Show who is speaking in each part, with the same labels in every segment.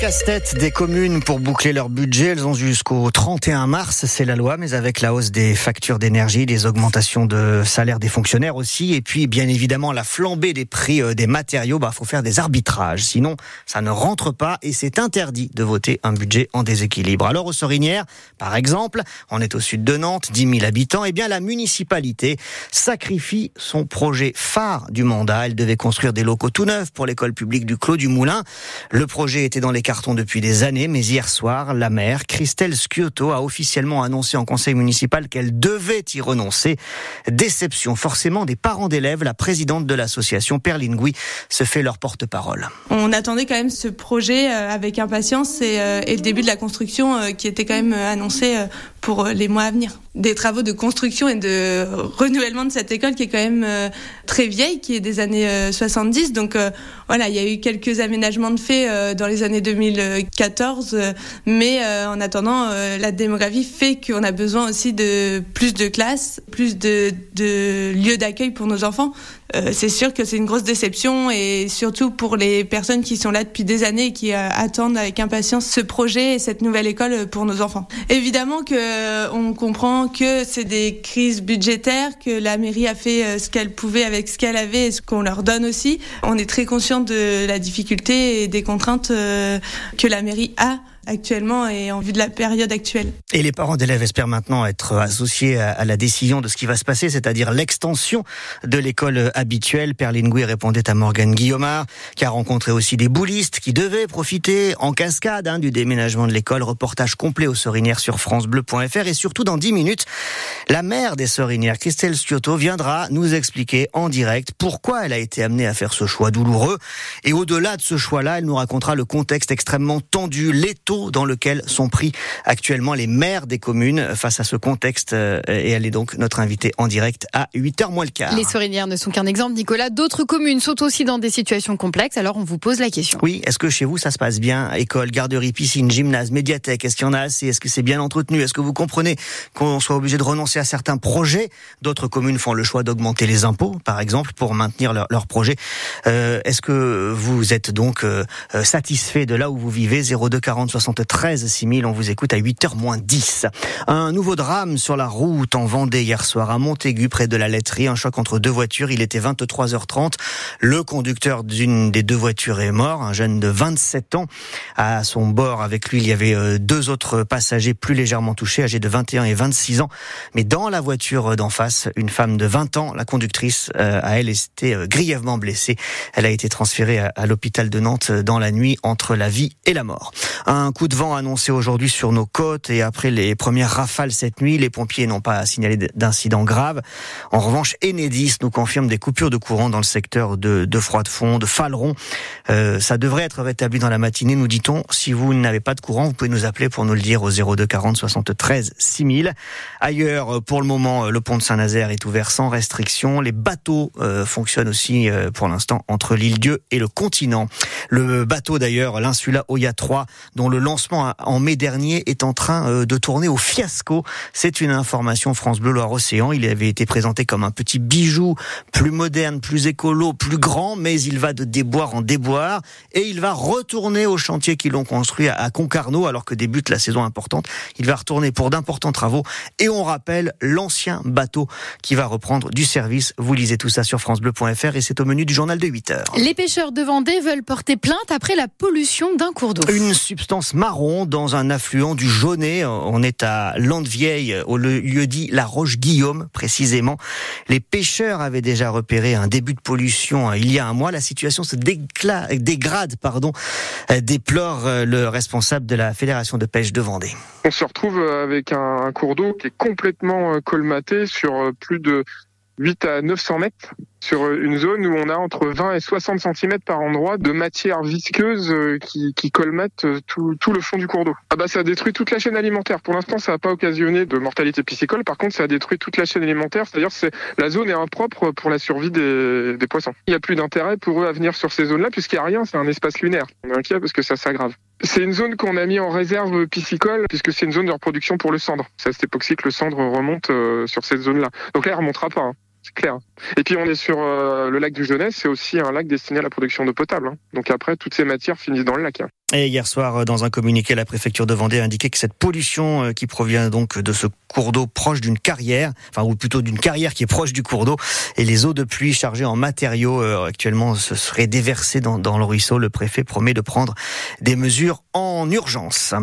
Speaker 1: casse-tête des communes pour boucler leur budget, elles ont jusqu'au 31 mars, c'est la loi, mais avec la hausse des factures d'énergie, des augmentations de salaire des fonctionnaires aussi, et puis bien évidemment la flambée des prix euh, des matériaux, bah faut faire des arbitrages, sinon ça ne rentre pas et c'est interdit de voter un budget en déséquilibre. Alors aux Sorinières, par exemple, on est au sud de Nantes, 10 000 habitants, et eh bien la municipalité sacrifie son projet phare du mandat. Elle devait construire des locaux tout neufs pour l'école publique du Clos du Moulin. Le projet était dans les cartons depuis des années, mais hier soir, la maire, Christelle Sciotto, a officiellement annoncé en conseil municipal qu'elle devait y renoncer. Déception forcément des parents d'élèves. La présidente de l'association, Perline Gouy, se fait leur porte-parole.
Speaker 2: On attendait quand même ce projet euh, avec impatience et, euh, et le début de la construction euh, qui était quand même annoncé pour les mois à venir. Des travaux de construction et de renouvellement de cette école qui est quand même très vieille, qui est des années 70. Donc voilà, il y a eu quelques aménagements de fait dans les années 2014. Mais euh, en attendant, euh, la démographie fait qu'on a besoin aussi de plus de classes, plus de, de lieux d'accueil pour nos enfants. Euh, c'est sûr que c'est une grosse déception et surtout pour les personnes qui sont là depuis des années et qui attendent avec impatience ce projet et cette nouvelle école pour nos enfants. Évidemment que on comprend que c'est des crises budgétaires, que la mairie a fait ce qu'elle pouvait avec ce qu'elle avait et ce qu'on leur donne aussi. On est très conscient de la difficulté et des contraintes que la mairie a actuellement et en vue de la période actuelle.
Speaker 1: Et les parents d'élèves espèrent maintenant être associés à, la décision de ce qui va se passer, c'est-à-dire l'extension de l'école habituelle. Perlingui répondait à Morgane Guillaumard, qui a rencontré aussi des boulistes qui devaient profiter en cascade hein, du déménagement de l'école. Reportage complet aux Sorinières sur francebleu.fr et surtout dans 10 minutes, la mère des Sorinières, Christelle Stiotto, viendra nous expliquer en direct pourquoi elle a été amenée à faire ce choix douloureux. Et au-delà de ce choix-là, elle nous racontera le contexte extrêmement tendu, l'état dans lequel sont pris actuellement les maires des communes face à ce contexte. Euh, et elle est donc notre invitée en direct à 8h moins le quart.
Speaker 3: Les Sorinières ne sont qu'un exemple, Nicolas. D'autres communes sont aussi dans des situations complexes. Alors on vous pose la question.
Speaker 1: Oui, est-ce que chez vous ça se passe bien? École, garderie, piscine, gymnase, médiathèque, est-ce qu'il y en a assez? Est-ce que c'est bien entretenu? Est-ce que vous comprenez qu'on soit obligé de renoncer à certains projets D'autres communes font le choix d'augmenter les impôts, par exemple, pour maintenir leurs leur projets. Euh, est-ce que vous êtes donc euh, satisfait de là où vous vivez? 02 40 73 6000. On vous écoute à 8h moins 10. Un nouveau drame sur la route en Vendée hier soir à Montaigu, près de la laiterie. Un choc entre deux voitures. Il était 23h30. Le conducteur d'une des deux voitures est mort. Un jeune de 27 ans. À son bord, avec lui, il y avait euh, deux autres passagers plus légèrement touchés, âgés de 21 et 26 ans. Dans la voiture d'en face, une femme de 20 ans, la conductrice, euh, a elle été euh, grièvement blessée. Elle a été transférée à l'hôpital de Nantes dans la nuit entre la vie et la mort. Un coup de vent annoncé aujourd'hui sur nos côtes et après les premières rafales cette nuit, les pompiers n'ont pas signalé d'incidents graves. En revanche, Enedis nous confirme des coupures de courant dans le secteur de, de Froid-de-Fond, de Faleron. Euh, ça devrait être rétabli dans la matinée, nous dit-on. Si vous n'avez pas de courant, vous pouvez nous appeler pour nous le dire au 02 40 73 6000. Ailleurs, pour le moment, le pont de Saint-Nazaire est ouvert sans restriction. Les bateaux euh, fonctionnent aussi euh, pour l'instant entre l'île Dieu et le continent. Le bateau d'ailleurs, l'Insula Oya 3, dont le lancement en mai dernier est en train euh, de tourner au fiasco. C'est une information France Bleu Loire-Océan. Il avait été présenté comme un petit bijou plus moderne, plus écolo, plus grand, mais il va de déboire en déboire et il va retourner au chantier qu'ils l'ont construit à Concarneau alors que débute la saison importante. Il va retourner pour d'importants travaux et on rappelle l'ancien bateau qui va reprendre du service. Vous lisez tout ça sur francebleu.fr et c'est au menu du journal de 8 heures.
Speaker 3: Les pêcheurs de Vendée veulent porter plainte après la pollution d'un cours d'eau.
Speaker 1: Une substance marron dans un affluent du Jaunet. On est à Landevieille, au lieu dit La Roche-Guillaume, précisément. Les pêcheurs avaient déjà repéré un début de pollution hein, il y a un mois. La situation se dégrade, pardon, euh, déplore euh, le responsable de la Fédération de pêche de Vendée.
Speaker 4: On se retrouve avec un cours d'eau qui est complètement euh, colmaté sur plus de 8 à 900 mètres sur une zone où on a entre 20 et 60 cm par endroit de matière visqueuse euh, qui, qui colmate euh, tout, tout, le fond du cours d'eau. Ah bah ça a détruit toute la chaîne alimentaire. Pour l'instant, ça n'a pas occasionné de mortalité piscicole. Par contre, ça a détruit toute la chaîne alimentaire. C'est-à-dire c'est la zone est impropre pour la survie des, des poissons. Il n'y a plus d'intérêt pour eux à venir sur ces zones-là puisqu'il n'y a rien. C'est un espace lunaire. On est inquiet parce que ça s'aggrave. C'est une zone qu'on a mis en réserve piscicole puisque c'est une zone de reproduction pour le cendre. C'est à cette époque-ci que le cendre remonte euh, sur cette zone-là. Donc là, il remontera pas. Hein c'est clair. Et puis on est sur euh, le lac du Jeunesse, c'est aussi un lac destiné à la production d'eau potable. Hein. Donc après, toutes ces matières finissent dans le lac. Hein.
Speaker 1: Et hier soir, euh, dans un communiqué, la préfecture de Vendée a indiqué que cette pollution euh, qui provient donc de ce cours d'eau proche d'une carrière, enfin ou plutôt d'une carrière qui est proche du cours d'eau, et les eaux de pluie chargées en matériaux actuellement se seraient déversées dans, dans, le ruisseau. Le préfet promet de prendre des mesures en urgence.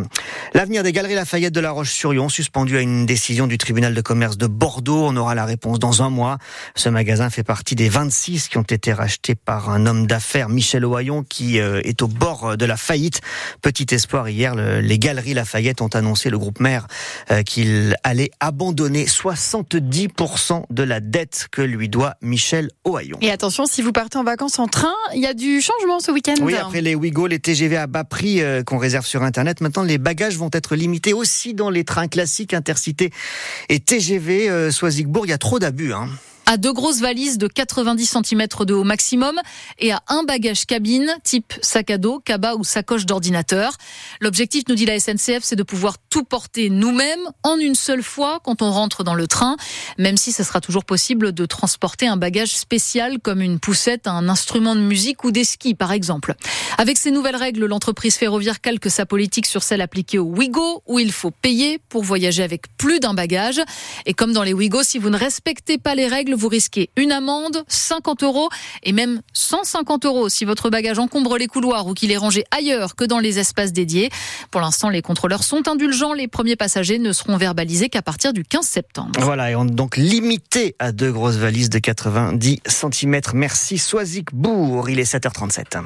Speaker 1: L'avenir des galeries Lafayette de La Roche-sur-Yon suspendu à une décision du tribunal de commerce de Bordeaux. On aura la réponse dans un mois. Ce magasin fait partie des 26 qui ont été rachetés par un homme d'affaires, Michel Ohaillon, qui euh, est au bord de la faillite. Petit espoir hier, les Galeries Lafayette ont annoncé, le groupe maire, euh, qu'il allait abandonner 70% de la dette que lui doit Michel Ohaillon.
Speaker 3: Et attention, si vous partez en vacances en train, il y a du changement ce week-end.
Speaker 1: Oui, après les Ouigo, les TGV à bas prix euh, qu'on réserve sur Internet, maintenant les bagages vont être limités aussi dans les trains classiques intercités et TGV. Euh, Soisigbourg, il y a trop d'abus. Hein
Speaker 5: à deux grosses valises de 90 cm de haut maximum et à un bagage cabine type sac à dos, cabas ou sacoche d'ordinateur. L'objectif, nous dit la SNCF, c'est de pouvoir tout porter nous-mêmes en une seule fois quand on rentre dans le train, même si ce sera toujours possible de transporter un bagage spécial comme une poussette, un instrument de musique ou des skis par exemple. Avec ces nouvelles règles, l'entreprise ferroviaire calque sa politique sur celle appliquée au Ouigo où il faut payer pour voyager avec plus d'un bagage. Et comme dans les Ouigo, si vous ne respectez pas les règles, vous risquez une amende, 50 euros et même 150 euros si votre bagage encombre les couloirs ou qu'il est rangé ailleurs que dans les espaces dédiés. Pour l'instant, les contrôleurs sont indulgents. Les premiers passagers ne seront verbalisés qu'à partir du 15 septembre.
Speaker 1: Voilà, et on donc limité à deux grosses valises de 90 cm. Merci Soisic Bourg, il est 7h37.